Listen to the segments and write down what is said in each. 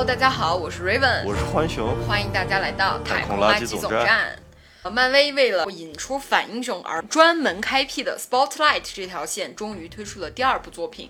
Hello，大家好，我是 Raven，我是浣熊，欢迎大家来到太空垃垃圾总总站。呃漫威为了引出反英雄而专门开辟的 Spotlight 这条线，终于推出了第二部作品。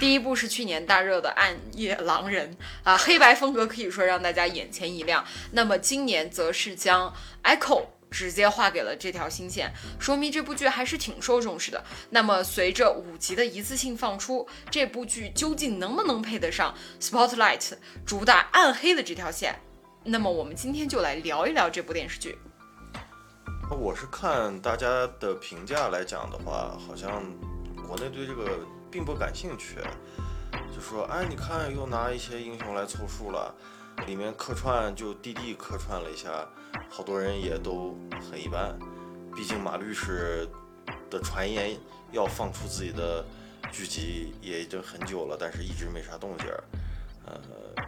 第一部是去年大热的《暗夜狼人》啊，黑白风格可以说让大家眼前一亮。那么今年则是将 Echo 直接划给了这条新线，说明这部剧还是挺受重视的。那么随着五集的一次性放出，这部剧究竟能不能配得上 Spotlight 主打暗黑的这条线？那么我们今天就来聊一聊这部电视剧。我是看大家的评价来讲的话，好像国内对这个并不感兴趣，就说哎，你看又拿一些英雄来凑数了，里面客串就弟弟客串了一下，好多人也都很一般，毕竟马律师的传言要放出自己的剧集也已经很久了，但是一直没啥动静。呃，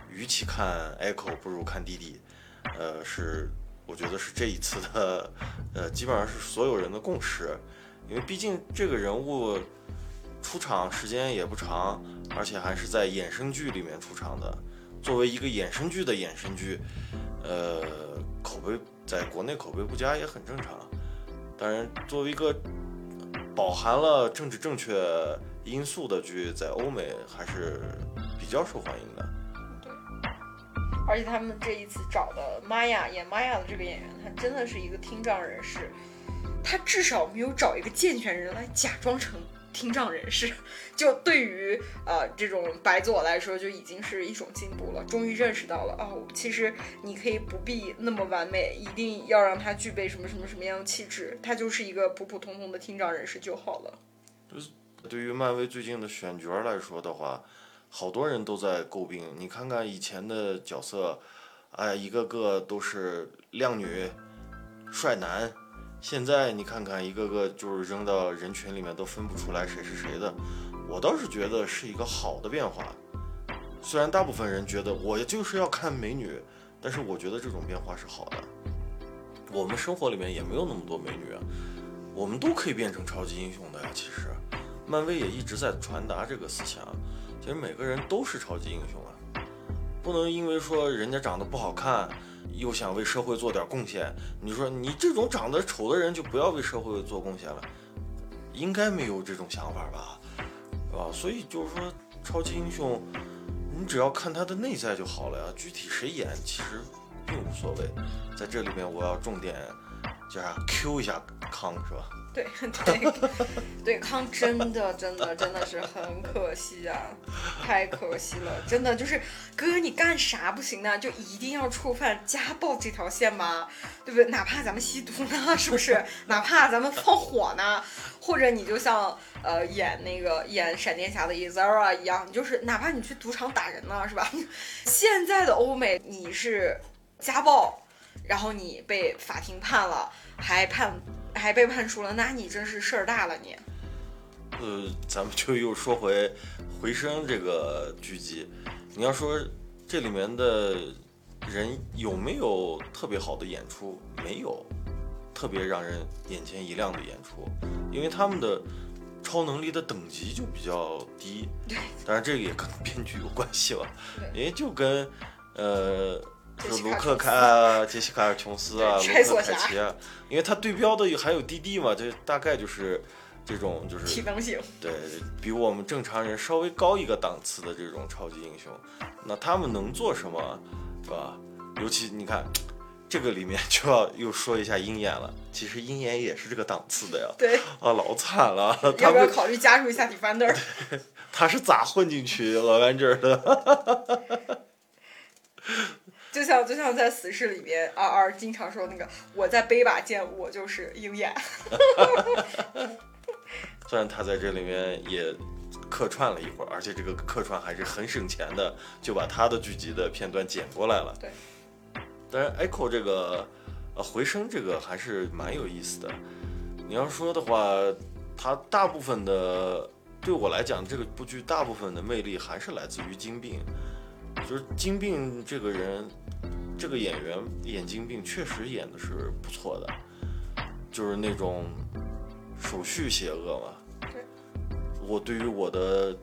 与其看 Echo，不如看弟弟。呃，是我觉得是这一次的，呃，基本上是所有人的共识，因为毕竟这个人物出场时间也不长，而且还是在衍生剧里面出场的。作为一个衍生剧的衍生剧，呃，口碑在国内口碑不佳也很正常。当然，作为一个饱含了政治正确因素的剧，在欧美还是比较受欢迎的。对而且他们这一次找的玛雅演玛雅的这个演员，他真的是一个听障人士，他至少没有找一个健全人来假装成听障人士，就对于呃这种白左来说，就已经是一种进步了。终于认识到了哦，其实你可以不必那么完美，一定要让他具备什么什么什么样的气质，他就是一个普普通通的听障人士就好了。对于漫威最近的选角来说的话，好多人都在诟病。你看看以前的角色，哎，一个个都是靓女、帅男，现在你看看一个个就是扔到人群里面都分不出来谁是谁的。我倒是觉得是一个好的变化。虽然大部分人觉得我就是要看美女，但是我觉得这种变化是好的。我们生活里面也没有那么多美女啊，我们都可以变成超级英雄的呀。其实，漫威也一直在传达这个思想。其实每个人都是超级英雄，不能因为说人家长得不好看，又想为社会做点贡献。你说你这种长得丑的人就不要为社会做贡献了，应该没有这种想法吧？是吧？所以就是说，超级英雄，你只要看他的内在就好了呀。具体谁演其实并无所谓。在这里面，我要重点叫啥 Q 一下康，是吧？对对对，康真的真的真的是很可惜啊，太可惜了，真的就是哥你干啥不行呢？就一定要触犯家暴这条线吗？对不对？哪怕咱们吸毒呢，是不是？哪怕咱们放火呢，或者你就像呃演那个演闪电侠的 Ezra 一样，就是哪怕你去赌场打人呢，是吧？现在的欧美你是家暴，然后你被法庭判了，还判。还被判处了，那你真是事儿大了你。呃，咱们就又说回《回声》这个剧集，你要说这里面的人有没有特别好的演出？没有，特别让人眼前一亮的演出，因为他们的超能力的等级就比较低。对，当然这个也跟 编剧有关系吧，因为就跟呃。是卢克凯、杰西卡尔琼斯啊，卢克凯奇啊，因为他对标的还有 DD 嘛，就大概就是这种就是体能型，对比我们正常人稍微高一个档次的这种超级英雄，那他们能做什么，是吧？尤其你看这个里面 就要又说一下鹰眼了，其实鹰眼也是这个档次的呀，对啊，老惨了，要不要考虑加入一下 Defender？他是咋混进去老干这儿的？就像就像在死侍里面，二二经常说那个，我在背把剑，我就是鹰眼。虽然他在这里面也客串了一会儿，而且这个客串还是很省钱的，就把他的剧集的片段剪过来了。对。当然，Echo 这个呃回声这个还是蛮有意思的。你要说的话，他大部分的对我来讲，这个部剧大部分的魅力还是来自于金病。就是金病这个人，这个演员眼睛病确实演的是不错的，就是那种手续邪恶嘛。对。我对于我的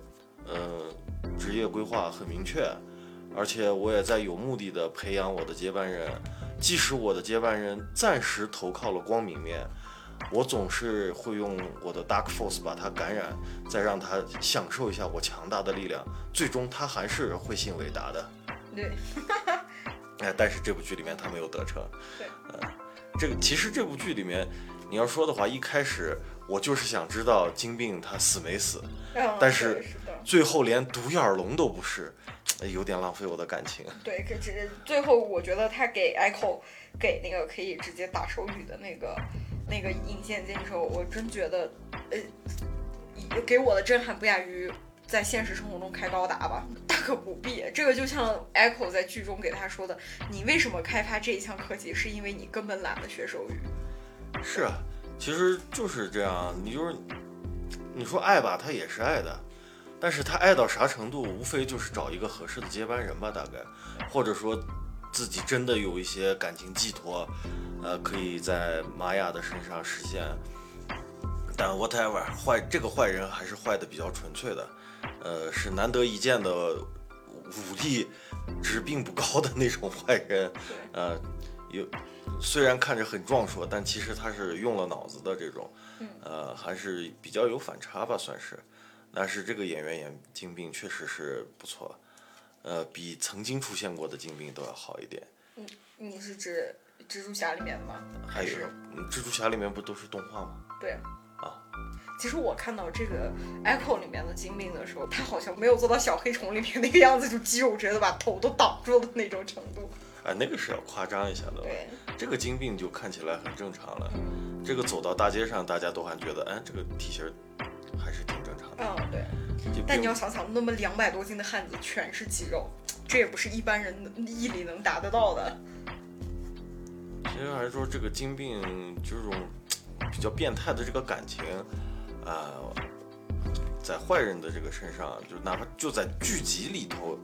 呃职业规划很明确，而且我也在有目的的培养我的接班人。即使我的接班人暂时投靠了光明面，我总是会用我的 Dark Force 把他感染，再让他享受一下我强大的力量。最终他还是会信伟达的。对，哎，但是这部剧里面他没有得逞。对，呃，这个其实这部剧里面，你要说的话，一开始我就是想知道金并他死没死，嗯但是。最后连独眼龙都不是，哎有点浪费我的感情。对，可只最后我觉得他给 Echo 给那个可以直接打手语的那个那个引线剑的时候，我真觉得，呃，给我的震撼不亚于在现实生活中开高达吧，大可不必。这个就像 Echo 在剧中给他说的，你为什么开发这一项科技，是因为你根本懒得学手语。是啊，其实就是这样，你就是你说爱吧，他也是爱的，但是他爱到啥程度，无非就是找一个合适的接班人吧，大概，或者说自己真的有一些感情寄托，呃，可以在玛雅的身上实现。但 whatever，坏这个坏人还是坏的比较纯粹的，呃，是难得一见的武力值并不高的那种坏人，呃，有虽然看着很壮硕，但其实他是用了脑子的这种，嗯呃，还是比较有反差吧，算是。但是这个演员演金并确实是不错，呃，比曾经出现过的金并都要好一点。你是指蜘蛛侠里面的吗？还有蜘蛛侠里面不都是动画吗？对。啊。其实我看到这个 Echo 里面的金并的时候，他好像没有做到小黑虫里面那个样子，就肌肉直接把头都挡住的那种程度。哎，那个是要夸张一下的。对，这个金并就看起来很正常了。嗯这个走到大街上，大家都还觉得，哎，这个体型还是挺正常的。嗯，对。但你要想想，那么两百多斤的汉子全是肌肉，这也不是一般人的毅力能达得到的。其实还是说这个金并这种比较变态的这个感情，啊、在坏人的这个身上，就哪怕就在剧集里头，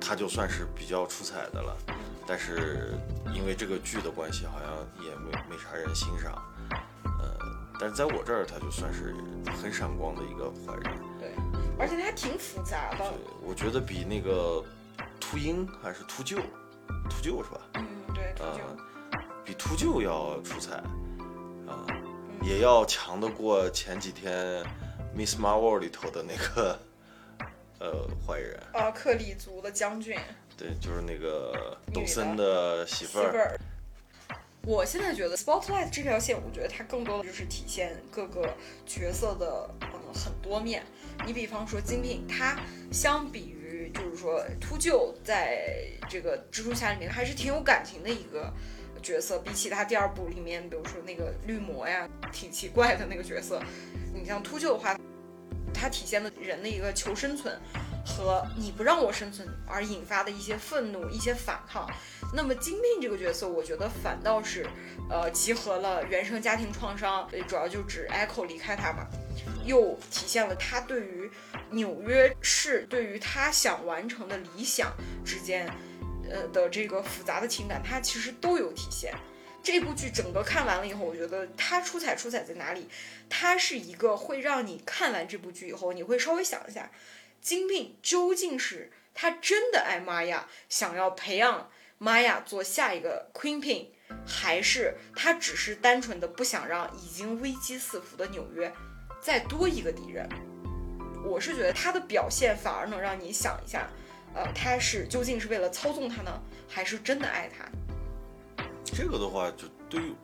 他就算是比较出彩的了。但是因为这个剧的关系，好像也没没啥人欣赏。呃，但是在我这儿，他就算是很闪光的一个坏人。对，而且他还挺复杂的对。，我觉得比那个秃鹰还是秃鹫，秃鹫是吧？嗯，对，啊就，比秃鹫要出彩，啊，嗯也要强得过前几天《Miss Marvel》里头的那个 呃坏人，啊，克里族的将军对，就是那个抖森的媳妇儿，媳妇儿。我现在觉得 Spotlight 这条线，我觉得它更多的就是体现各个角色的嗯很多面。你比方说金并，他相比于就是说秃鹫，在这个蜘蛛侠里面还是挺有感情的一个角色，比起他第二部里面，比如说那个绿魔呀，挺奇怪的那个角色。你像秃鹫的话，它体现了人的一个求生存和你不让我生存而引发的一些愤怒、一些反抗。那么金并这个角色，我觉得反倒是，呃，集合了原生家庭创伤，呃主要就指 Echo 离开他嘛，又体现了他对于纽约市、对于他想完成的理想之间，呃的这个复杂的情感，它其实都有体现。这部剧整个看完了以后，我觉得它出彩出彩在哪里？它是一个会让你看完这部剧以后，你会稍微想一下，金并究竟是他真的爱玛雅，想要培养玛雅做下一个 Queen Pin，还是他只是单纯的不想让已经危机四伏的纽约再多一个敌人？我是觉得他的表现反而能让你想一下，呃，他是究竟是为了操纵他呢，还是真的爱他？这个的话，就对于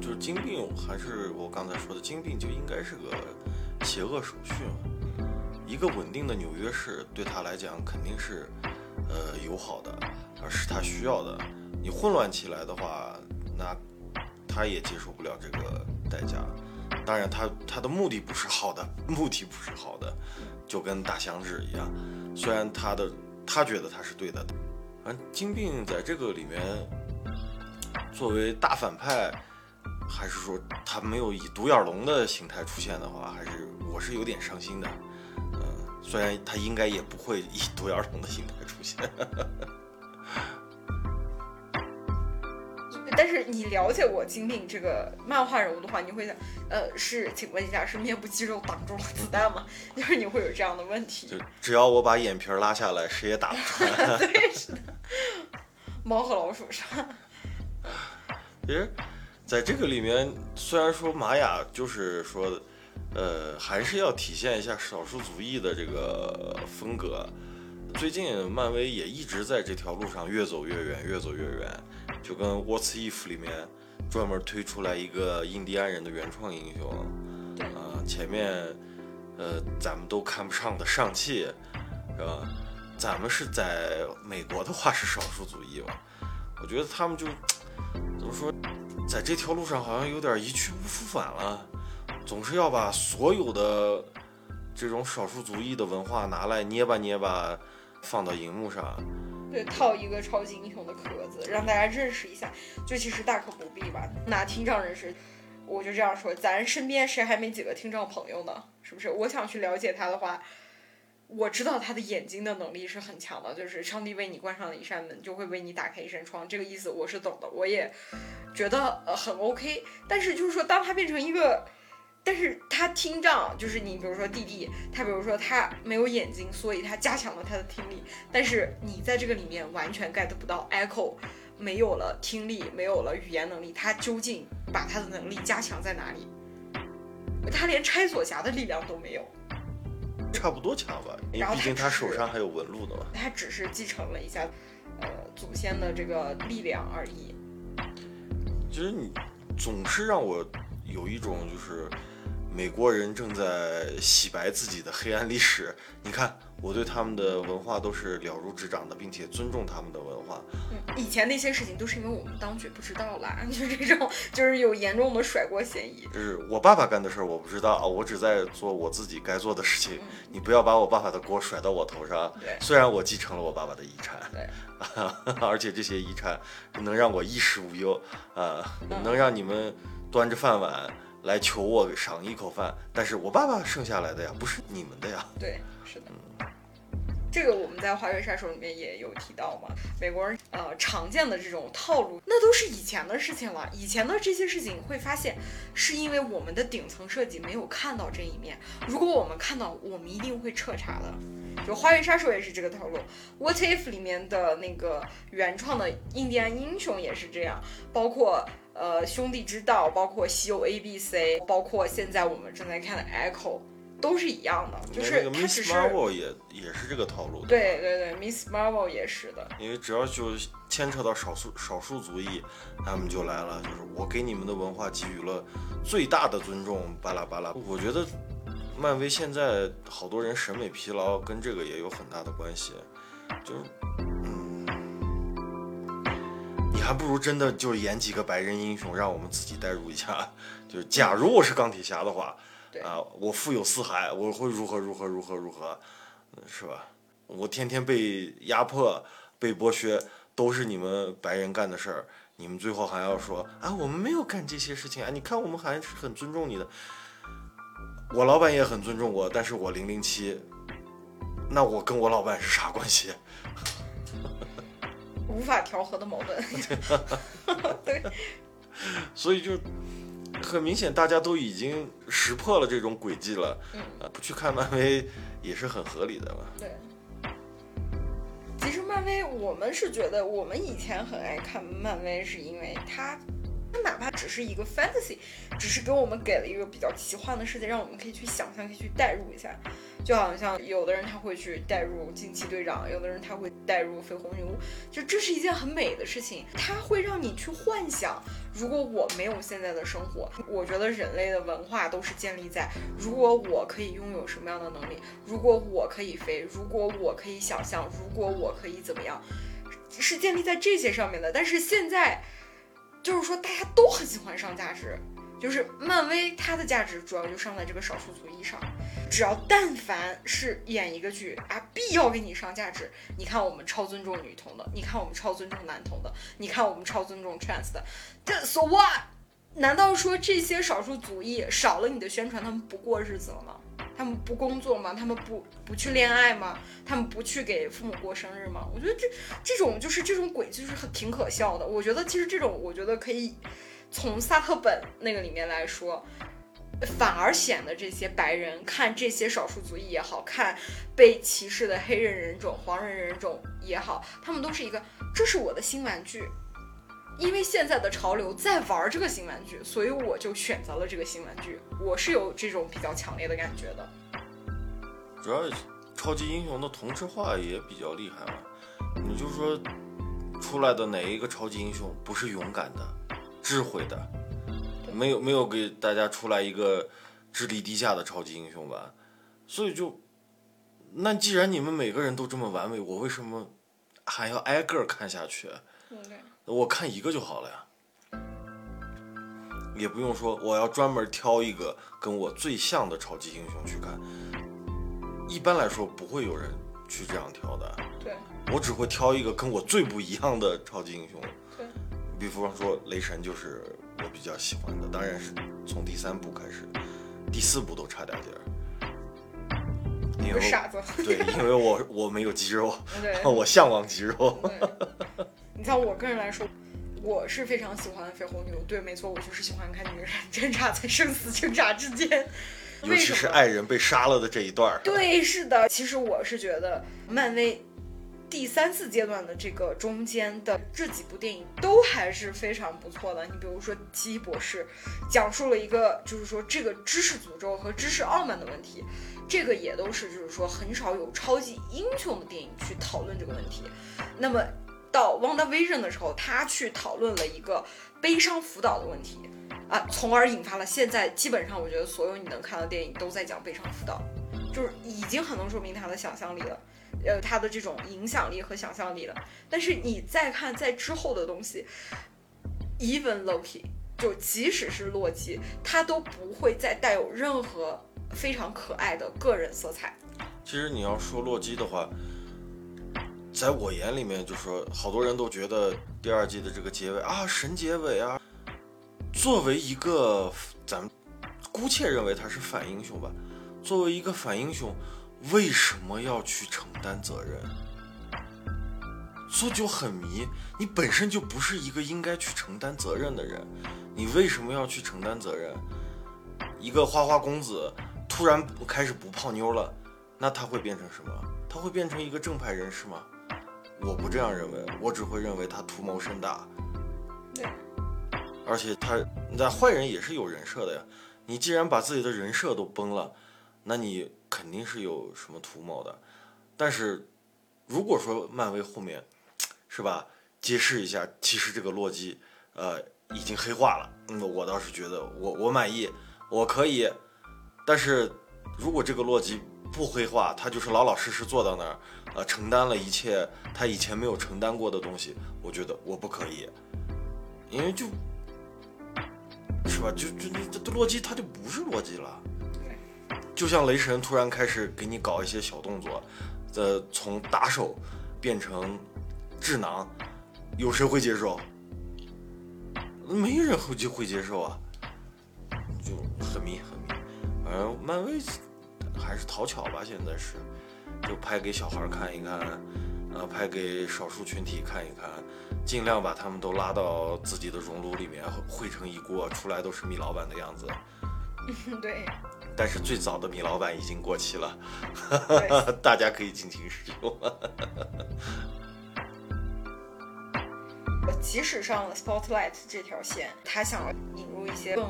就是金并，还是我刚才说的金并就应该是个邪恶手续嘛。一个稳定的纽约市对他来讲肯定是呃友好的，而是他需要的。你混乱起来的话，那他也接受不了这个代价。当然他，他的目的不是好的，目的不是好的，就跟大响指一样。虽然他的他觉得他是对的，反正金并在这个里面作为大反派，还是说他没有以独眼龙的形态出现的话，还是我是有点伤心的。嗯、虽然他应该也不会以独眼龙的形态出现。但但是你了解过金敏这个漫画人物的话，你会想，呃，是，请问一下，是面部肌肉挡住了子弹吗？就是你会有这样的问题。就只要我把眼皮儿拉下来，谁也打不穿。对，是的。猫和老鼠是吧？其实，在这个里面，虽然说玛雅就是说，呃，还是要体现一下少数族裔的这个风格。最近漫威也一直在这条路上越走越远，越走越远。就跟《What's If》里面专门推出来一个印第安人的原创英雄，对啊，前面呃咱们都看不上的上汽，是吧？咱们是在美国的话是少数族裔吧？我觉得他们就怎么说，在这条路上好像有点一去不复返了，总是要把所有的这种少数族裔的文化拿来捏吧捏吧，放到荧幕上。对，套一个超级英雄的壳子，让大家认识一下，就其实大可不必吧。拿听障人士，我就这样说，咱身边谁还没几个听障朋友呢？是不是？我想去了解他的话，我知道他的眼睛的能力是很强的，就是上帝为你关上了一扇门，就会为你打开一扇窗，这个意思我是懂的，我也觉得呃很 OK。但是就是说，当他变成一个。但是他听障，就是你比如说弟弟，他比如说他没有眼睛，所以他加强了他的听力。但是你在这个里面完全 get 不到，Echo 没有了听力，没有了语言能力，他究竟把他的能力加强在哪里？他连拆锁匣的力量都没有，差不多强吧，因为毕竟他手上还有纹路的嘛。他只是继承了一下，呃，祖先的这个力量而已。其实你总是让我有一种就是美国人正在洗白自己的黑暗历史。你看，我对他们的文化都是了如指掌的，并且尊重他们的文化。嗯，以前那些事情都是因为我们当局不知道啦，就这种就是有严重的甩锅嫌疑。就是我爸爸干的事儿我不知道，我只在做我自己该做的事情。嗯你不要把我爸爸的锅甩到我头上。对虽然我继承了我爸爸的遗产，对，而且这些遗产能让我衣食无忧啊、嗯能让你们端着饭碗来求我赏一口饭，但是我爸爸剩下来的呀，不是你们的呀。对，是的。这个我们在《花月杀手》里面也有提到嘛，美国人呃常见的这种套路，那都是以前的事情了。以前的这些事情会发现，是因为我们的顶层设计没有看到这一面。如果我们看到，我们一定会彻查的。就《花月杀手》也是这个套路，《What If》里面的那个原创的印第安英雄也是这样，包括呃兄弟之道，包括西游 A B C，包括现在我们正在看的 Echo。都是一样的，就那个是它 Miss 只是 Marvel 也也是这个套路。吧对对对，Miss Marvel 也是的，因为只要就牵扯到少数少数族裔，他们就来了，就是我给你们的文化给予了最大的尊重，巴拉巴拉。我觉得漫威现在好多人审美疲劳，跟这个也有很大的关系，就是还不如真的就是演几个白人英雄，让我们自己代入一下。就是假如我是钢铁侠的话，对啊，我富有四海，我会如何如何如何如何，嗯是吧？我天天被压迫、被剥削，都是你们白人干的事儿。你们最后还要说啊，我们没有干这些事情啊！你看，我们还是很尊重你的。我老板也很尊重我，但是我零零七，那我跟我老板是啥关系？无法调和的矛盾。对，所以就很明显，大家都已经识破了这种轨迹了。嗯啊，不去看漫威也是很合理的嘛。对。其实漫威，我们是觉得我们以前很爱看漫威，是因为它，它哪怕只是一个 fantasy，只是给我们给了一个比较奇幻的世界，让我们可以去想象，可以去代入一下。就好像有的人他会去代入惊奇队长，有的人他会代入绯红女巫，就这是一件很美的事情，它会让你去幻想，如果我没有现在的生活，我觉得人类的文化都是建立在，如果我可以拥有什么样的能力，如果我可以飞，如果我可以想象，如果我可以怎么样，是建立在这些上面的。但是现在，就是说大家都很喜欢上价值，就是漫威它的价值主要就上在这个少数族裔上。只要但凡是演一个剧啊，必要给你上价值。你看我们超尊重女同的，你看我们超尊重男同的，你看我们超尊重 trans 的，这 so what？难道说这些少数族裔少了你的宣传，他们不过日子了吗？他们不工作吗？他们不不去恋爱吗？他们不去给父母过生日吗？我觉得这这种就是这种轨迹就是很挺可笑的。我觉得其实这种我觉得可以从萨特本那个里面来说。反而显得这些白人看这些少数族裔也好看，被歧视的黑人人种、黄人人种也好，他们都是一个，这是我的新玩具，因为现在的潮流在玩这个新玩具，所以我就选择了这个新玩具。我是有这种比较强烈的感觉的。主要超级英雄的同质化也比较厉害嘛，你就说出来的哪一个超级英雄不是勇敢的、智慧的？没有没有给大家出来一个智力低下的超级英雄吧，所以就，那既然你们每个人都这么完美，我为什么还要挨个看下去？我看一个就好了呀，也不用说我要专门挑一个跟我最像的超级英雄去看。一般来说不会有人去这样挑的，对，我只会挑一个跟我最不一样的超级英雄。对，比方说雷神就是。我比较喜欢的当然是从第三部开始，第四部都差点劲儿。因为傻子。对，因为我我没有肌肉，对，我向往肌肉。你像我个人来说，我是非常喜欢绯红女巫。对，没错，我就是喜欢看女人 挣扎在生死挣扎之间，尤其是爱人被杀了的这一段。对，是的。其实我是觉得漫威。第三次阶段的这个中间的这几部电影都还是非常不错的。你比如说《奇异博士》，讲述了一个就是说这个知识诅咒和知识傲慢的问题，这个也都是就是说很少有超级英雄的电影去讨论这个问题。那么到《Wanda Vision》的时候，他去讨论了一个悲伤辅导的问题啊，从而引发了现在基本上我觉得所有你能看到电影都在讲悲伤辅导，就是已经很能说明他的想象力了。呃，他的这种影响力和想象力了。但是你再看在之后的东西，even Loki，就即使是洛基，他都不会再带有任何非常可爱的个人色彩。其实你要说洛基的话，在我眼里面，就说好多人都觉得第二季的这个结尾啊，神结尾啊。作为一个咱们姑且认为他是反英雄吧，作为一个反英雄。为什么要去承担责任？所以就很迷。你本身就不是一个应该去承担责任的人，你为什么要去承担责任？一个花花公子突然开始不泡妞了，那他会变成什么？他会变成一个正派人士吗？我不这样认为，我只会认为他图谋深大。对。而且他，那坏人也是有人设的呀。你既然把自己的人设都崩了，那你。肯定是有什么图谋的，但是如果说漫威后面是吧，揭示一下，其实这个洛基呃已经黑化了，嗯，我倒是觉得我我满意，我可以。但是如果这个洛基不黑化，他就是老老实实坐到那儿，呃，承担了一切他以前没有承担过的东西，我觉得我不可以，因为就，是吧？就就这这洛基他就不是洛基了。就像雷神突然开始给你搞一些小动作，呃，从打手变成智囊，有谁会接受？没人会就会接受啊，就很迷很迷。反正漫威还是讨巧吧，现在是，就拍给小孩看一看，呃，拍给少数群体看一看，尽量把他们都拉到自己的熔炉里面汇成一锅，出来都是米老板的样子。对。但是最早的米老板已经过期了，大家可以尽情使用。即使上了 Spotlight 这条线，他想引入一些更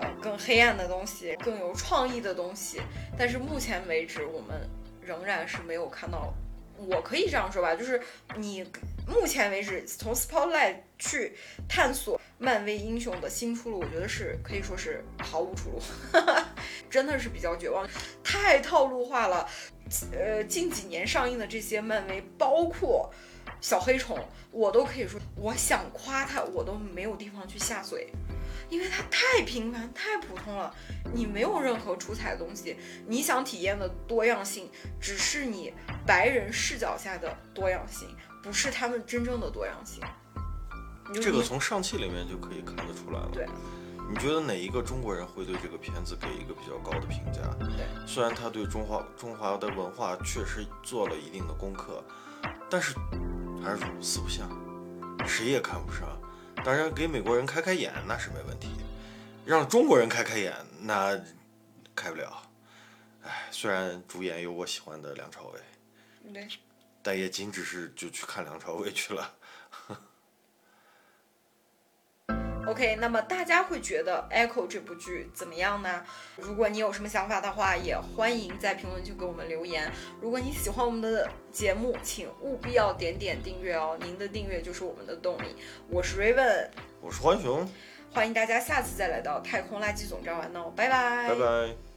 呃更黑暗的东西，更有创意的东西，但是目前为止，我们仍然是没有看到。我可以这样说吧，就是你目前为止从 Spotlight 去探索漫威英雄的新出路，我觉得是可以说是毫无出路，真的是比较绝望，太套路化了。呃，近几年上映的这些漫威，包括小黑虫，我都可以说，我想夸他，我都没有地方去下嘴。因为它太平凡、太普通了，你没有任何出彩的东西。你想体验的多样性，只是你白人视角下的多样性，不是他们真正的多样性。这个从上汽里面就可以看得出来了。对，你觉得哪一个中国人会对这个片子给一个比较高的评价？对，虽然他对中华中华的文化确实做了一定的功课，但是还是四不像，谁也看不上。当然，给美国人开开眼那是没问题，让中国人开开眼那开不了。哎，虽然主演有我喜欢的梁朝伟，对，但也仅只是就去看梁朝伟去了。OK，那么大家会觉得《Echo》这部剧怎么样呢？如果你有什么想法的话，也欢迎在评论区给我们留言。如果你喜欢我们的节目，请务必要点点订阅哦，您的订阅就是我们的动力。我是 Raven，我是浣熊，欢迎大家下次再来到太空垃圾总站玩哦，拜拜，拜拜。